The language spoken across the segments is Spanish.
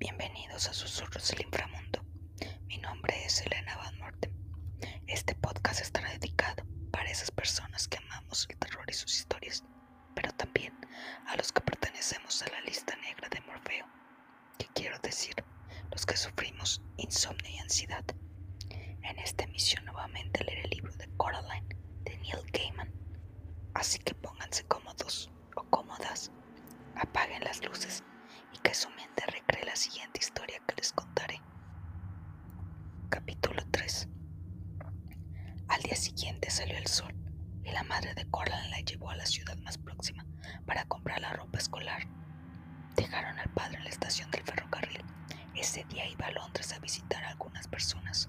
Bienvenidos a Susurros del Inframundo. Mi nombre es Elena Van Morten. Este podcast estará dedicado para esas personas que amamos el terror y sus historias, pero también a los que pertenecemos a la lista negra de Morfeo, que quiero decir, los que sufrimos insomnio y ansiedad. En esta emisión nuevamente leeré el libro de Coraline de Neil Gaiman, así que pónganse cómodos o cómodas, apaguen las luces y que su mente recree la siguiente historia que les contaré. Capítulo 3 Al día siguiente salió el sol y la madre de Coraline la llevó a la ciudad más próxima para comprar la ropa escolar. Dejaron al padre en la estación del ferrocarril. Ese día iba a Londres a visitar a algunas personas.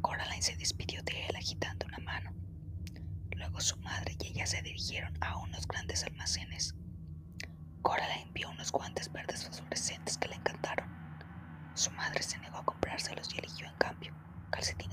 Coraline se despidió de él agitando una mano. Luego su madre y ella se dirigieron a unos grandes almacenes. Coraline vio unos guantes verdes fosforescentes que le encantaron. Su madre se negó a comprárselos y eligió en cambio calcetines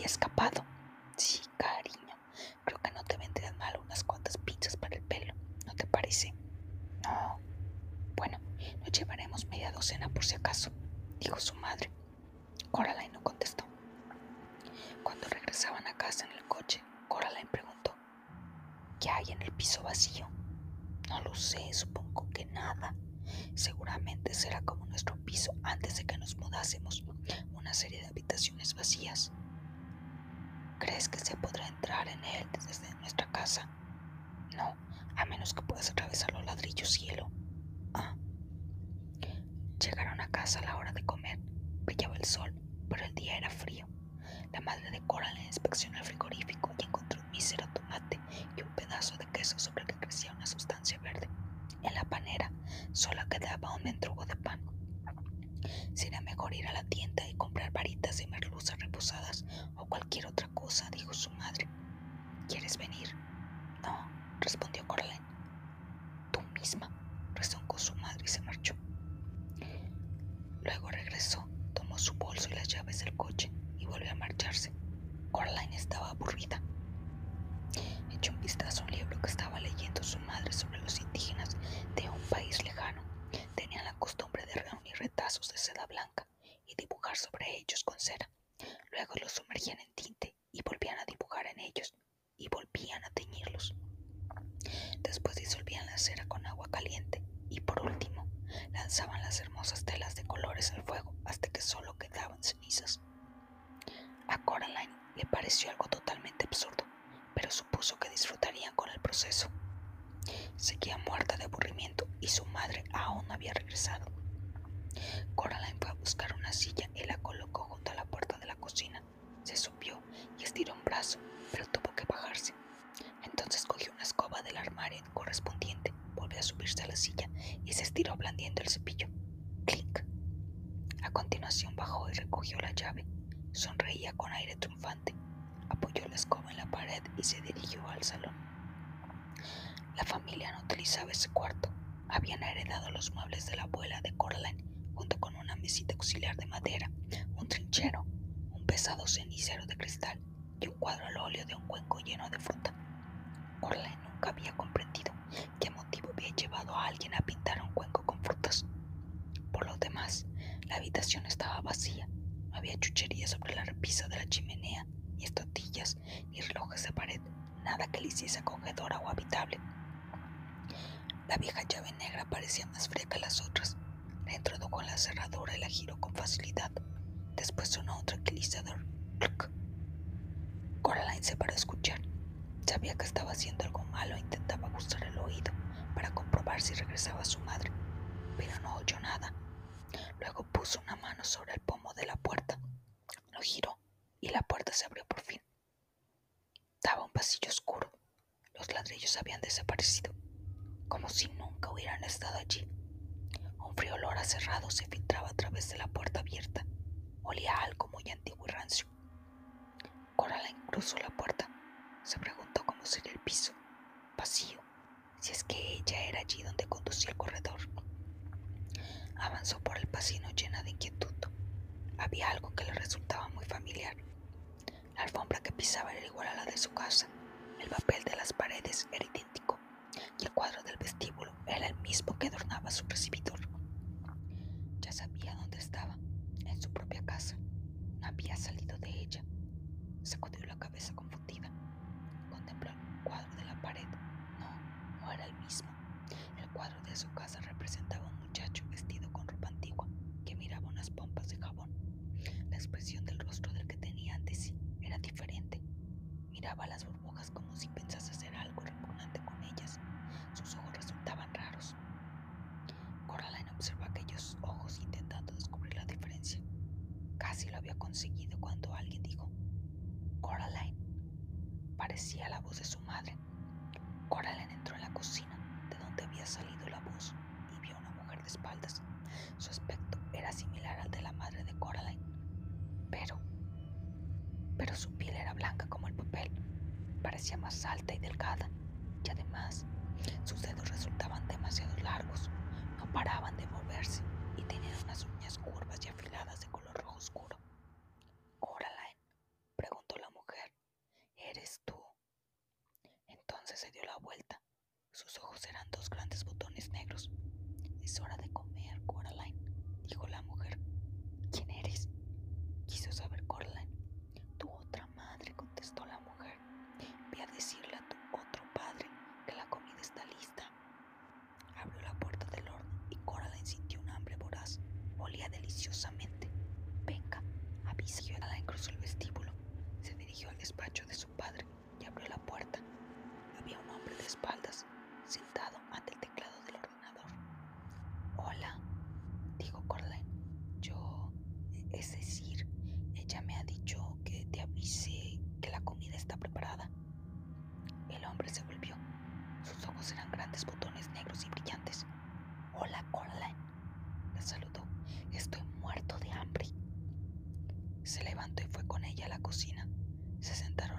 pieska cualquier otra cosa, dijo su madre. ¿Quieres venir? No, respondió Coraline. Tú misma, resoncó su madre y se marchó. Luego regresó, tomó su bolso y las llaves del coche y volvió a marcharse. Coraline estaba aburrida. Echó un vistazo a un libro que estaba leyendo su madre sobre los indígenas de un país lejano. Tenían la costumbre de reunir retazos de seda blanca y dibujar sobre ellos con cera. Luego los sumergían en tinte y volvían a dibujar en ellos y volvían a teñirlos. Después disolvían la cera con agua caliente y por último lanzaban las hermosas telas de colores al fuego hasta que solo quedaban cenizas. A Coraline le pareció algo totalmente absurdo, pero supuso que disfrutarían con el proceso. Seguía muerta de aburrimiento y su madre aún no había regresado. Coraline fue a buscar una silla y la colocó junto a la puerta de la cocina. Se subió y estiró un pero tuvo que bajarse. Entonces cogió una escoba del armario correspondiente, volvió a subirse a la silla y se estiró blandiendo el cepillo. ¡Clink! A continuación bajó y recogió la llave. Sonreía con aire triunfante. Apoyó la escoba en la pared y se dirigió al salón. La familia no utilizaba ese cuarto. Habían heredado los muebles de la abuela de Coraline, junto con una mesita auxiliar de madera, un trinchero, un pesado cenicero de cristal y un cuadro al óleo de un cuenco lleno de fruta. Coraline nunca había comprendido qué motivo había llevado a alguien a pintar un cuenco con frutas. Por lo demás, la habitación estaba vacía. No había chucherías sobre la repisa de la chimenea, ni estatuillas, ni relojes de pared, nada que le hiciese acogedora o habitable. La vieja llave negra parecía más fría que las otras. La introdujo en la cerradura y la giró con facilidad. Después sonó un tranquilizador. Coraline se paró a escuchar. Sabía que estaba haciendo algo malo e intentaba ajustar el oído para comprobar si regresaba su madre, pero no oyó nada. Luego puso una mano sobre el pomo de la puerta, lo giró y la puerta se abrió por fin. Daba un pasillo oscuro. Los ladrillos habían desaparecido, como si nunca hubieran estado allí. Un frío olor a cerrado se filtraba a través de la puerta abierta. Olía algo muy antiguo y rancio. Coraline cruzó la puerta. Se preguntó cómo sería el piso. Vacío, si es que ella era allí donde conducía el corredor. Avanzó por el pasillo llena de inquietud. Había algo que le resultaba muy familiar. La alfombra que pisaba era igual a la de su casa. El papel de las paredes era idéntico. Y el cuadro del vestíbulo era el mismo que adornaba su recibidor. Ya sabía dónde estaba, en su propia casa. Había salido de ella. Sacudió la cabeza confundida. Contempló el cuadro de la pared. No, no era el mismo. El cuadro de su casa representaba un muchacho vestido con ropa antigua que miraba unas pompas de jabón. La expresión del rostro del que tenía ante sí era diferente. Miraba las burbujas como si pensase hacer algo repugnante con ellas. Sus ojos resultaban raros. Coraline observó aquellos ojos intentando descubrir la diferencia. Casi lo había conseguido cuando alguien dijo, Coraline. Parecía la voz de su madre. Coraline entró en la cocina, de donde había salido la voz, y vio a una mujer de espaldas. Su aspecto era similar al de la madre de Coraline, pero... Pero su piel era blanca como el papel. Parecía alta y delgada, y además sus dedos resultaban demasiado largos. No paraban de moverse y tenían unas uñas curvas y afiladas de color rojo oscuro. Coraline, preguntó la mujer, ¿eres tú? Entonces se dio la vuelta. Sus ojos eran dos grandes botones negros. Es hora de 60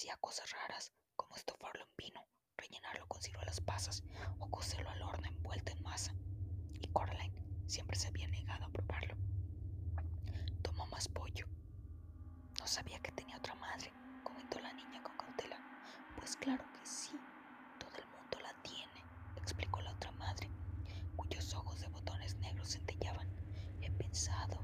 hacía cosas raras, como estofarlo en vino, rellenarlo con ciruelas pasas o cocerlo al horno envuelto en masa. Y Coraline siempre se había negado a probarlo. Tomó más pollo. No sabía que tenía otra madre, comentó la niña con cautela. Pues claro que sí, todo el mundo la tiene, explicó la otra madre, cuyos ojos de botones negros centellaban. He pensado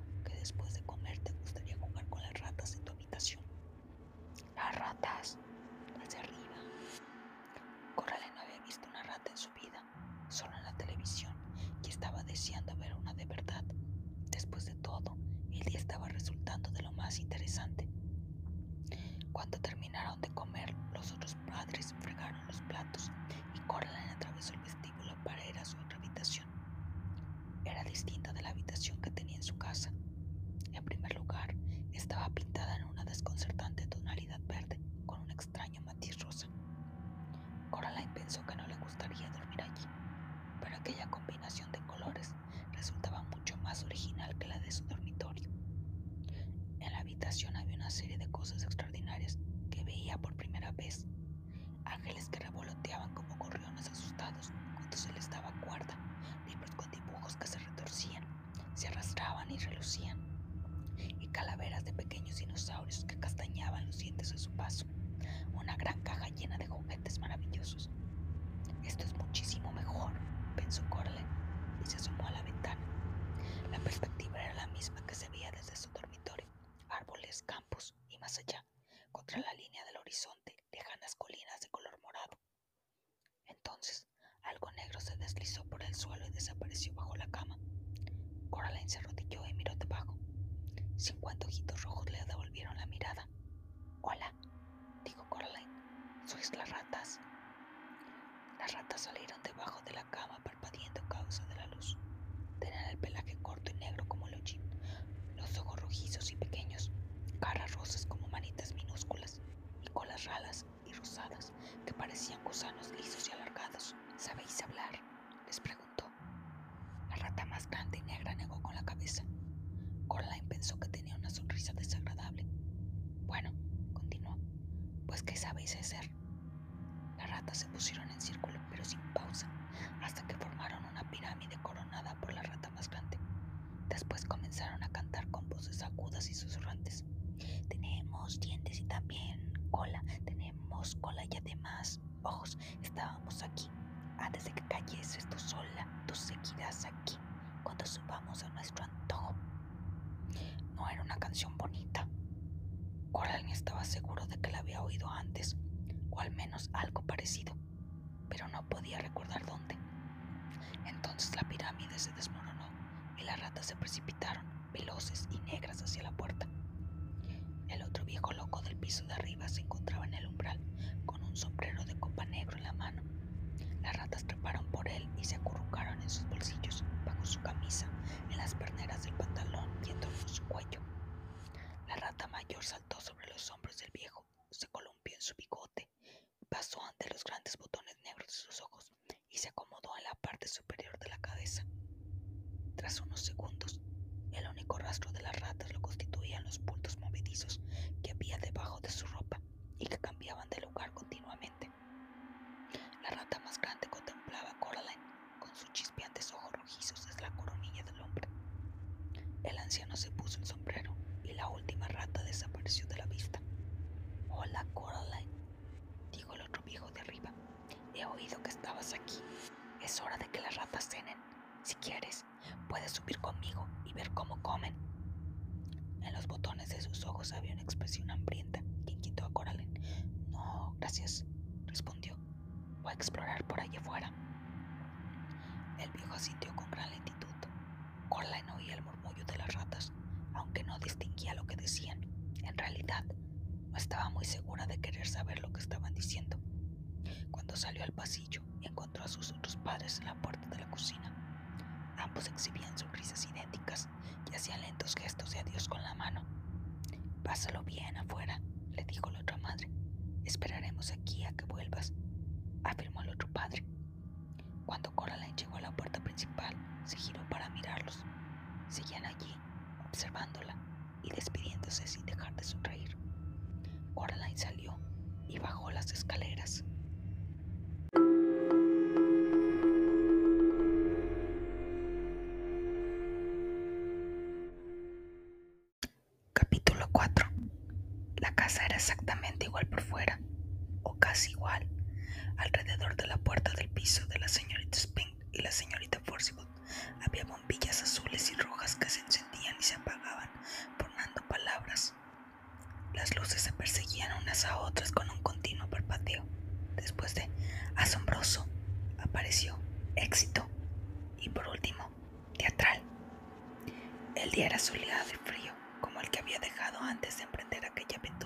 había una serie de cosas extraordinarias que veía por primera vez. Ángeles que revoloteaban como gorriones asustados cuando se les daba cuerda, libros con dibujos que se retorcían, se arrastraban y relucían, y calaveras de pequeños dinosaurios que castañaban los dientes a su paso. Una gran caja llena de juguetes maravillosos. Esto es muchísimo mejor, pensó Corle, y se asomó a la ventana. después. lebih casa era exactamente igual por fuera, o casi igual. Alrededor de la puerta del piso de la señorita Spink y la señorita Forsyth había bombillas azules y rojas que se encendían y se apagaban, formando palabras. Las luces se perseguían unas a otras con un continuo parpadeo. Después de asombroso, apareció éxito y por último, teatral. El día era soleado y frío, como el que había dejado antes de emprender aquella aventura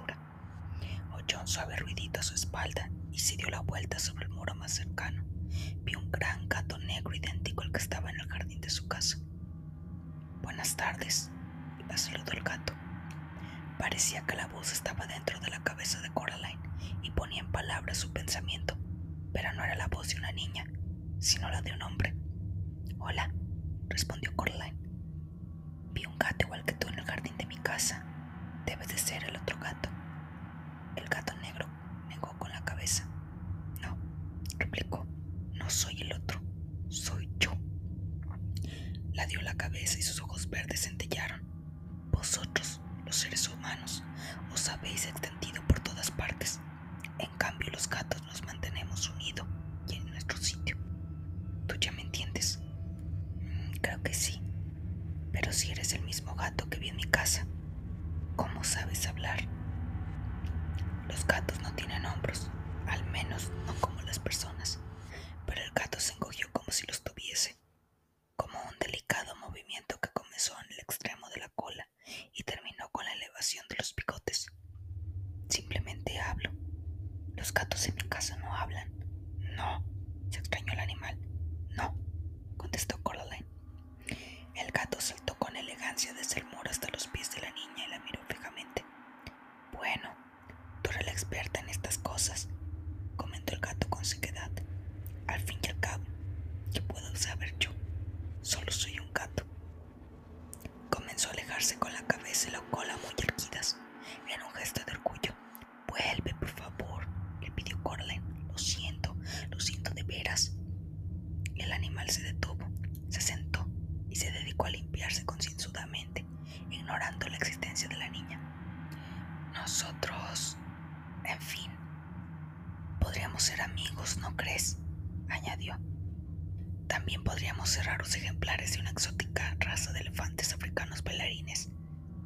escuchó un suave ruidito a su espalda y se dio la vuelta sobre el muro más cercano. Vio un gran gato negro idéntico al que estaba en el jardín de su casa. Buenas tardes, la saludó el gato. Parecía que la voz estaba dentro de la cabeza de Coraline y ponía en palabras su pensamiento, pero no era la voz de una niña, sino la de un hombre. Hola, respondió Coraline. Vi un gato igual que tú en el jardín de mi casa. Debes de experta en estas cosas, comentó el gato con sequedad. Al fin y al cabo, ¿qué puedo saber yo? Solo soy un gato. Comenzó a alejarse con la cabeza y la cola muy erguidas, en un gesto de orgullo. Vuelve, por favor, le pidió Coraline. Lo siento, lo siento de veras. El animal se detuvo, se sentó y se dedicó a limpiarse concienzudamente, ignorando la existencia de la niña. Nosotros, en fin, podríamos ser amigos, ¿no crees? añadió. También podríamos ser raros ejemplares de una exótica raza de elefantes africanos bailarines,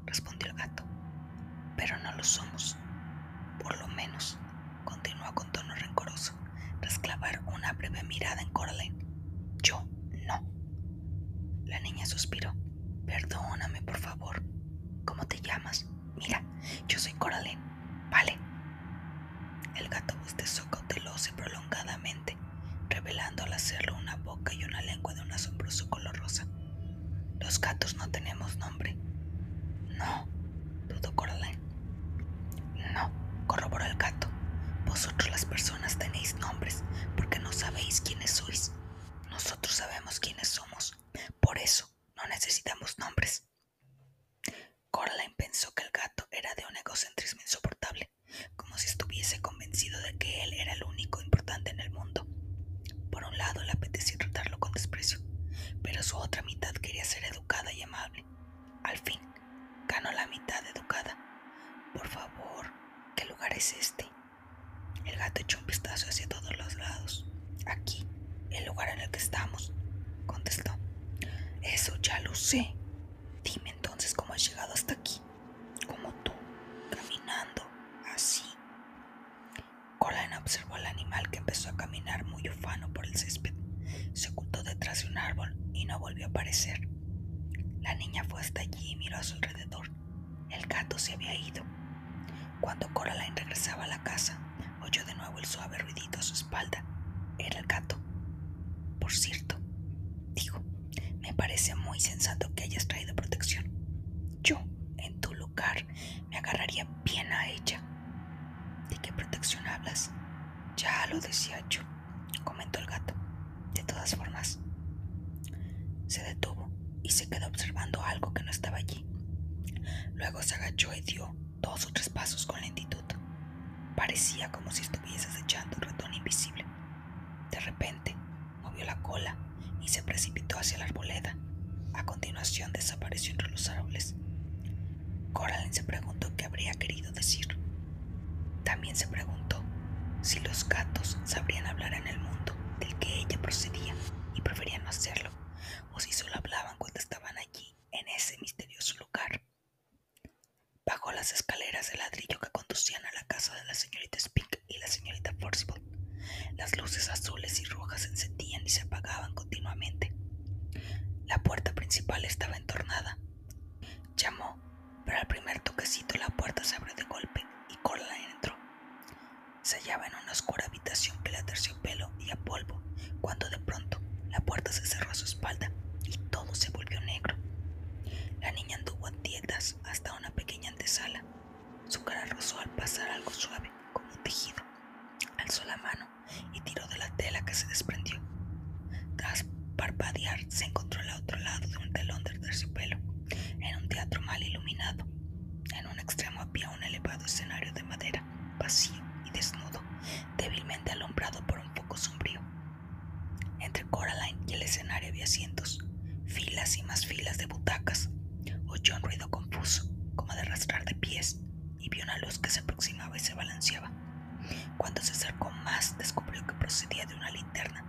respondió el gato. Pero no lo somos. Por lo menos, continuó con tono rencoroso, tras clavar una breve mirada en Coraline. Yo no. La niña suspiró. Perdóname, por favor. ¿Cómo te llamas? Mira, yo soy Coraline. Vale. El gato bostezó cauteloso y prolongadamente revelando al hacerlo una boca y una lengua de un asombroso color rosa. Los gatos no nombre. No, dudó Coraline. No, corroboró el gato. Vosotros las personas tenéis nombres porque no sabéis quiénes sois. Nosotros sabemos quiénes somos. Por eso no necesitamos nombres. Coraline pensó que el gato era de un egocentrismo insoportable, como si estuviese convencido de que él era el único importante en el mundo. Por un lado le apetecía tratarlo con desprecio, pero su otra mitad quería ser educada y amable. Al fin, ganó la mitad educada. Por favor, ¿qué lugar es este? El gato echó un vistazo hacia todos los lados. Aquí, el lugar en el que estamos, contestó. Eso ya lo sé. Dime entonces cómo has llegado hasta aquí. Como tú, caminando así. Coraline observó al animal que empezó a caminar muy ufano por el césped. Se ocultó detrás de un árbol y no volvió a aparecer. La niña fue hasta allí y miró a su alrededor. El gato se había ido. Cuando Coraline regresaba a la casa, oyó de nuevo el suave ruidito a su espalda. Era el gato. Por cierto, dijo, me parece muy sensato que hayas traído protección. Yo, en tu lugar, me agarraría bien a ella. ¿De qué protección hablas? Ya lo decía yo, el gato. De todas formas, se detuvo y se quedó observando algo que no estaba allí. Luego se agachó y dio dos o tres pasos con lentitud. Parecía como si estuviese echando un ratón invisible. De repente, movió la cola y se precipitó hacia la arboleda. A continuación desapareció entre los árboles. Coraline se preguntó qué habría querido decir. También se preguntó si los gatos sabrían hablar en el mundo del que ella procedía y preferían no hacerlo, o si solo hablaban cuando estaban allí, en ese misterioso lugar. Bajó las escaleras de ladrillo que conducían a la casa de la señorita Spink y la señorita Forcible. Las luces azules y rojas se encendían y se apagaban continuamente. La puerta principal estaba entornada. Llamó, pero al primer toquecito la puerta se abrió de golpe y Coraline entró. Se hallaba en una oscura habitación que le terciopelo y a polvo, cuando de pronto la puerta se cerró a su espalda y todo se volvió negro. La niña anduvo a tietas hasta una pequeña antesala. Su cara rozó al pasar algo suave, como un tejido. Alzó la mano y tiró de la tela que se desprendió. Tras parpadear, se encontró al otro lado de un telón de terciopelo, en un teatro mal iluminado. En un extremo había un elevado escenario de filas y más filas de butacas. Oyó un ruido confuso, como de arrastrar de pies, y vio una luz que se aproximaba y se balanceaba. Cuando se acercó más, descubrió que procedía de una linterna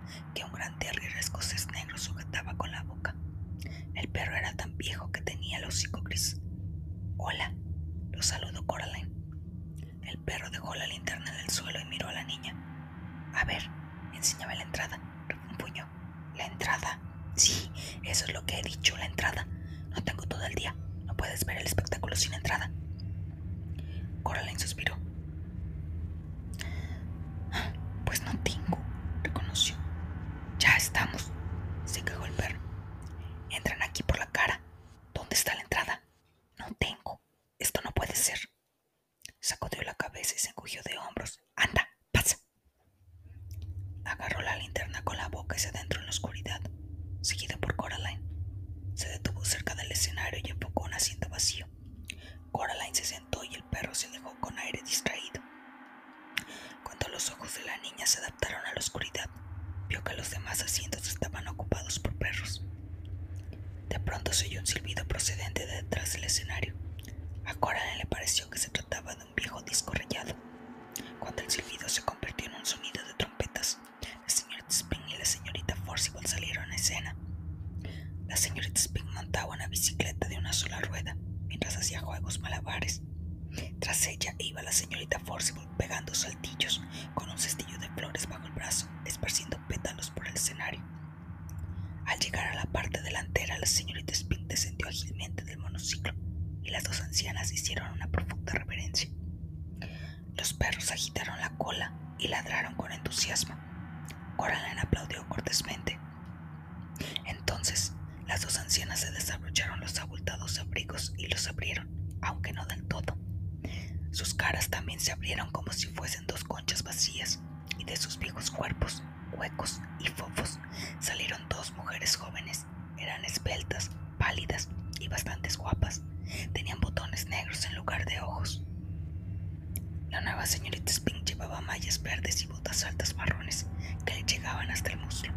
Muchos perros agitaron la cola y ladraron con entusiasmo. Coraline aplaudió cortésmente. Entonces, las dos ancianas se desabrocharon los abultados abrigos y los abrieron, aunque no del todo. Sus caras también se abrieron como si fuesen dos conchas vacías, y de sus viejos cuerpos, huecos y fofos, salieron dos mujeres jóvenes. Eran esbeltas, pálidas y bastante guapas. Tenían botones negros en lugar de ojos. La nueva señorita Spink llevaba mallas verdes y botas altas marrones que le llegaban hasta el muslo.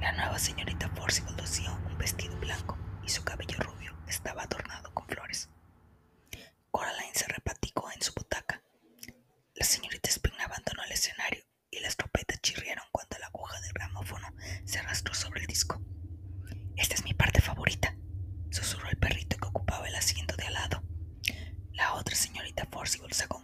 La nueva señorita Forcible lucía un vestido blanco y su cabello rubio estaba adornado con flores. Coraline se repaticó en su butaca. La señorita Spring abandonó el escenario y las trompetas chirriaron cuando la aguja del gramófono se arrastró sobre el disco. Esta es mi parte favorita, susurró el perrito que ocupaba el asiento de al lado. La otra señorita Forcible sacó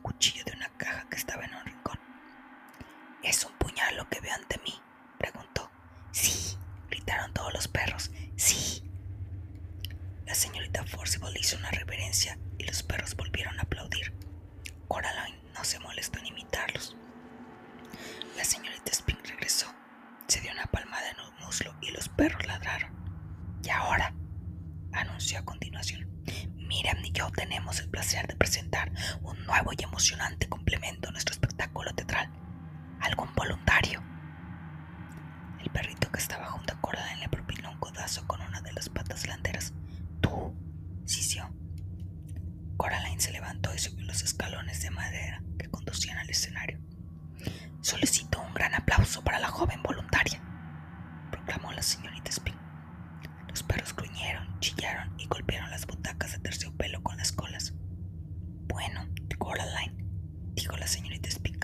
la señorita Speak.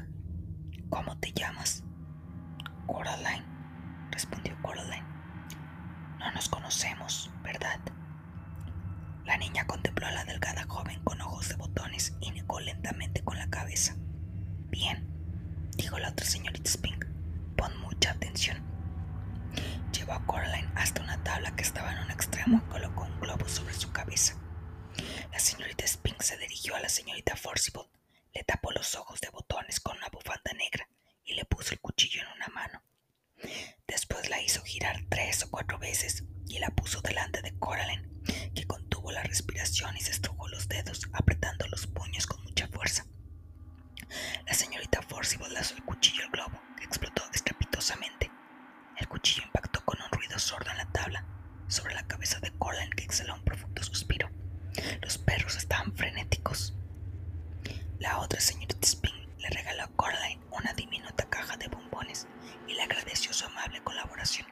el señor Tispin le regaló a Coraline una diminuta caja de bombones y le agradeció su amable colaboración.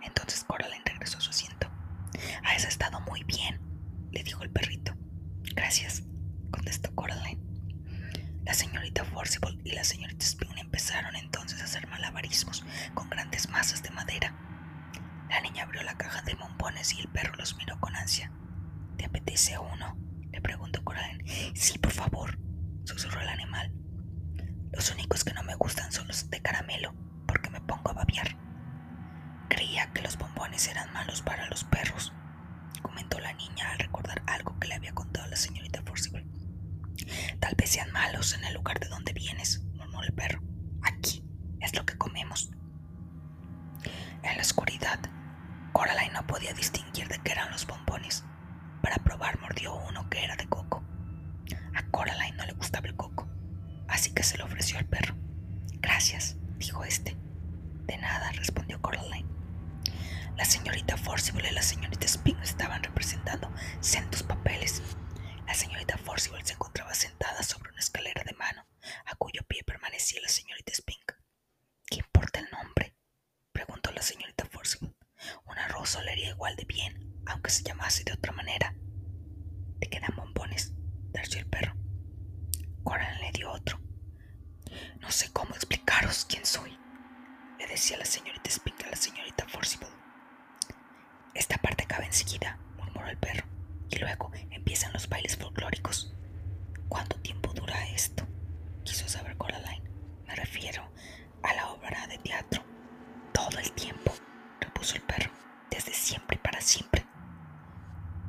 Entonces Coraline regresó a su asiento. Has estado muy bien, le dijo el perrito. Gracias, contestó Coraline. La señorita Forcible y la señorita Spin empezaron entonces a hacer malabarismos con grandes masas de madera. La niña abrió la caja de bombones y el perro los miró con ansia. ¿Te apetece uno? le preguntó Coraline. Sí, por favor, susurró el animal. Los únicos que no me gustan son los de caramelo, porque me pongo a babiar. Creía que los bombones eran malos para los perros, comentó la niña al recordar algo que le había contado la señorita Forcible. Tal vez sean malos en el lugar de donde vienes, murmuró el perro. Aquí es lo que comemos. En la oscuridad, Coraline no podía distinguir de qué eran los bombones. Para probar mordió uno que era de coco. A Coraline no le gustaba el coco, así que se lo ofreció al perro. Gracias, dijo este. De nada, respondió Coraline. La señorita Forcible y la señorita Spink estaban representando centos papeles. La señorita Forcible se sentada sobre una escalera de mano, a cuyo pie permanecía la señorita Spink. ¿Qué importa el nombre? preguntó la señorita Forcible. Una rosa olería igual de bien, aunque se llamase de otra manera. Te quedan bombones, terció el perro. Coraline le dio otro. No sé cómo explicaros quién soy, le decía la señorita Spink a la señorita Forcible. Esta parte cabe enseguida, murmuró el perro, y luego empiezan los bailes folclóricos. ¿Cuánto tiempo dura esto? quiso saber Coraline. Me refiero a la obra de teatro. Todo el tiempo, repuso el perro, desde siempre y para siempre.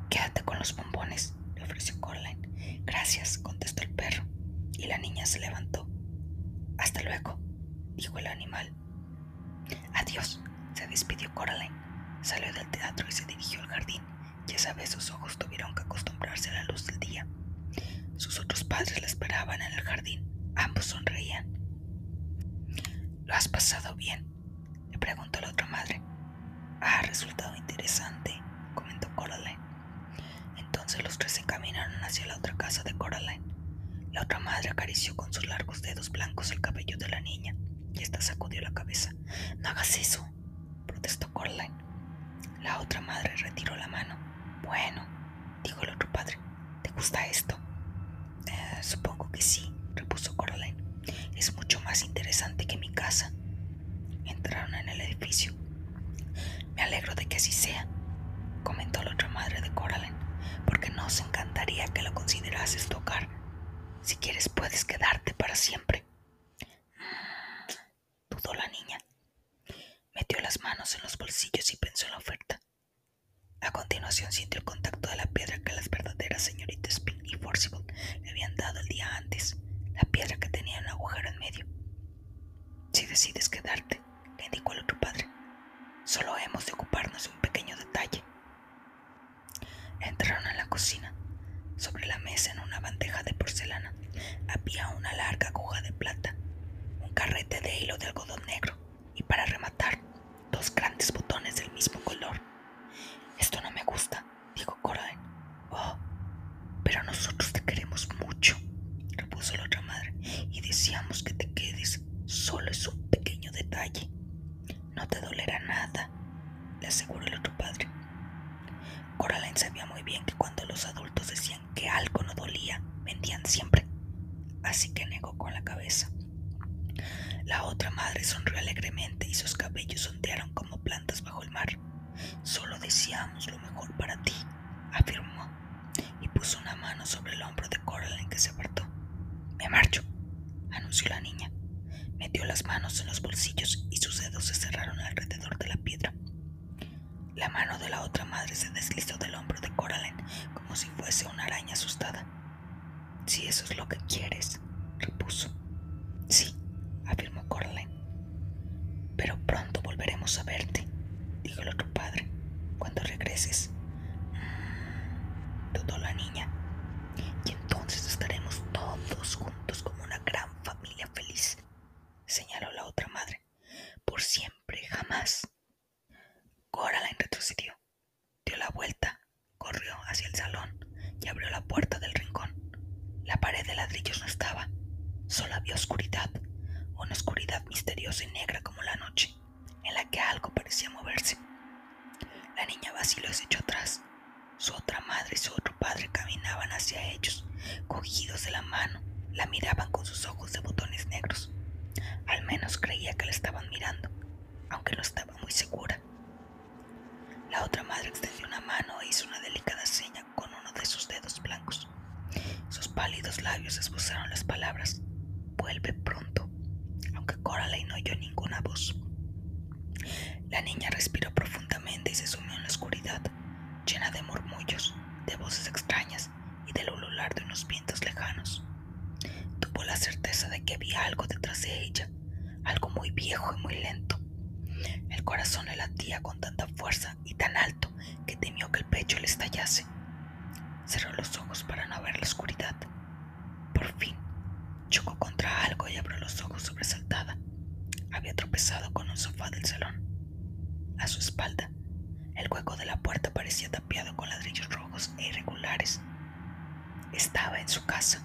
Quédate con los bombones, le ofreció Coraline. Gracias, contestó el perro, y la niña se levantó. Hasta luego, dijo el animal. Adiós, se despidió Coraline. Salió del teatro y se dirigió al jardín. Ya esa vez sus ojos tuvieron que acostumbrarse a la luz del día. Sus otros padres la esperaban en el jardín. Ambos sonreían. ¿Lo has pasado bien? le preguntó la otra madre. Ha resultado interesante, comentó Coraline. Entonces los tres se encaminaron hacia la otra casa de Coraline. La otra madre acarició con sus largos dedos blancos el cabello de la niña y ésta sacudió la cabeza. No hagas eso, protestó Coraline. La otra madre retiró la mano. Bueno, dijo el otro padre, ¿te gusta esto? Eh, supongo que sí, repuso Coraline. Es mucho más interesante que mi casa. Entraron en el edificio. Me alegro de que así sea, comentó la otra madre de Coraline, porque nos encantaría que lo considerases tu hogar. Si quieres puedes quedarte para siempre. Dudó la niña. Metió las manos en los bolsillos y pensó en la oferta. A continuación sintió el contacto de la piedra que las verdaderas señoritas Spin y Forcible le habían dado el día antes, la piedra que tenía un agujero en medio. Si decides quedarte, le indicó el otro padre, solo hemos de ocuparnos de un pequeño detalle. Entraron en la cocina. Sobre la mesa, en una bandeja de porcelana, había una larga aguja de plata, un carrete de hilo de algodón negro y, para rematar, dos grandes botones del mismo color. Esto no me gusta, dijo Coraline. Oh, pero nosotros te queremos mucho, repuso la otra madre, y deseamos que te quedes. Solo es un pequeño detalle. No te dolerá nada, le aseguró el otro padre. Coraline sabía muy bien que cuando los adultos decían que algo no dolía, mentían siempre. Así que negó con la cabeza. La otra madre sonrió alegremente y sus cabellos ondearon como plantas bajo el mar. Solo deseamos lo mejor para ti, afirmó, y puso una mano sobre el hombro de Coraline que se apartó. Me marcho, anunció la niña. Metió las manos en los bolsillos y sus dedos se cerraron alrededor de la piedra. La mano de la otra madre se deslizó del hombro de Coraline como si fuese una araña asustada. Si eso es lo que quieres, repuso. Sí, afirmó Coraline. Pero pronto volveremos a verte, dijo el otro padre. Cuando regreses. Dudó la niña. Y entonces estaremos todos juntos como una gran familia feliz, señaló la otra madre. Por siempre, jamás. Coraline retrocedió, dio la vuelta, corrió hacia el salón y abrió la puerta del rincón. La pared de ladrillos no estaba, solo había oscuridad, una oscuridad misteriosa y negra como la noche, en la que algo parecía moverse. La niña vaciló y se echó atrás. Su otra madre y su otro padre caminaban hacia ellos, cogidos de la mano, la miraban con sus ojos de botones negros. Al menos creía que la estaban mirando, aunque no estaba muy segura. La otra madre extendió una mano e hizo una delicada seña con de sus dedos blancos. Sus pálidos labios esbozaron las palabras, vuelve pronto, aunque Coraline no oyó ninguna voz. La niña respiró profundamente y se sumió en la oscuridad, llena de murmullos, de voces extrañas y del ulular de unos vientos lejanos. Tuvo la certeza de que había algo detrás de ella, algo muy viejo y muy lento. El corazón le latía con tanta fuerza y tan alto que temió que el pecho le estallase. Cerró los ojos para no ver la oscuridad. Por fin, chocó contra algo y abrió los ojos sobresaltada. Había tropezado con un sofá del salón. A su espalda, el hueco de la puerta parecía tapiado con ladrillos rojos e irregulares. Estaba en su casa.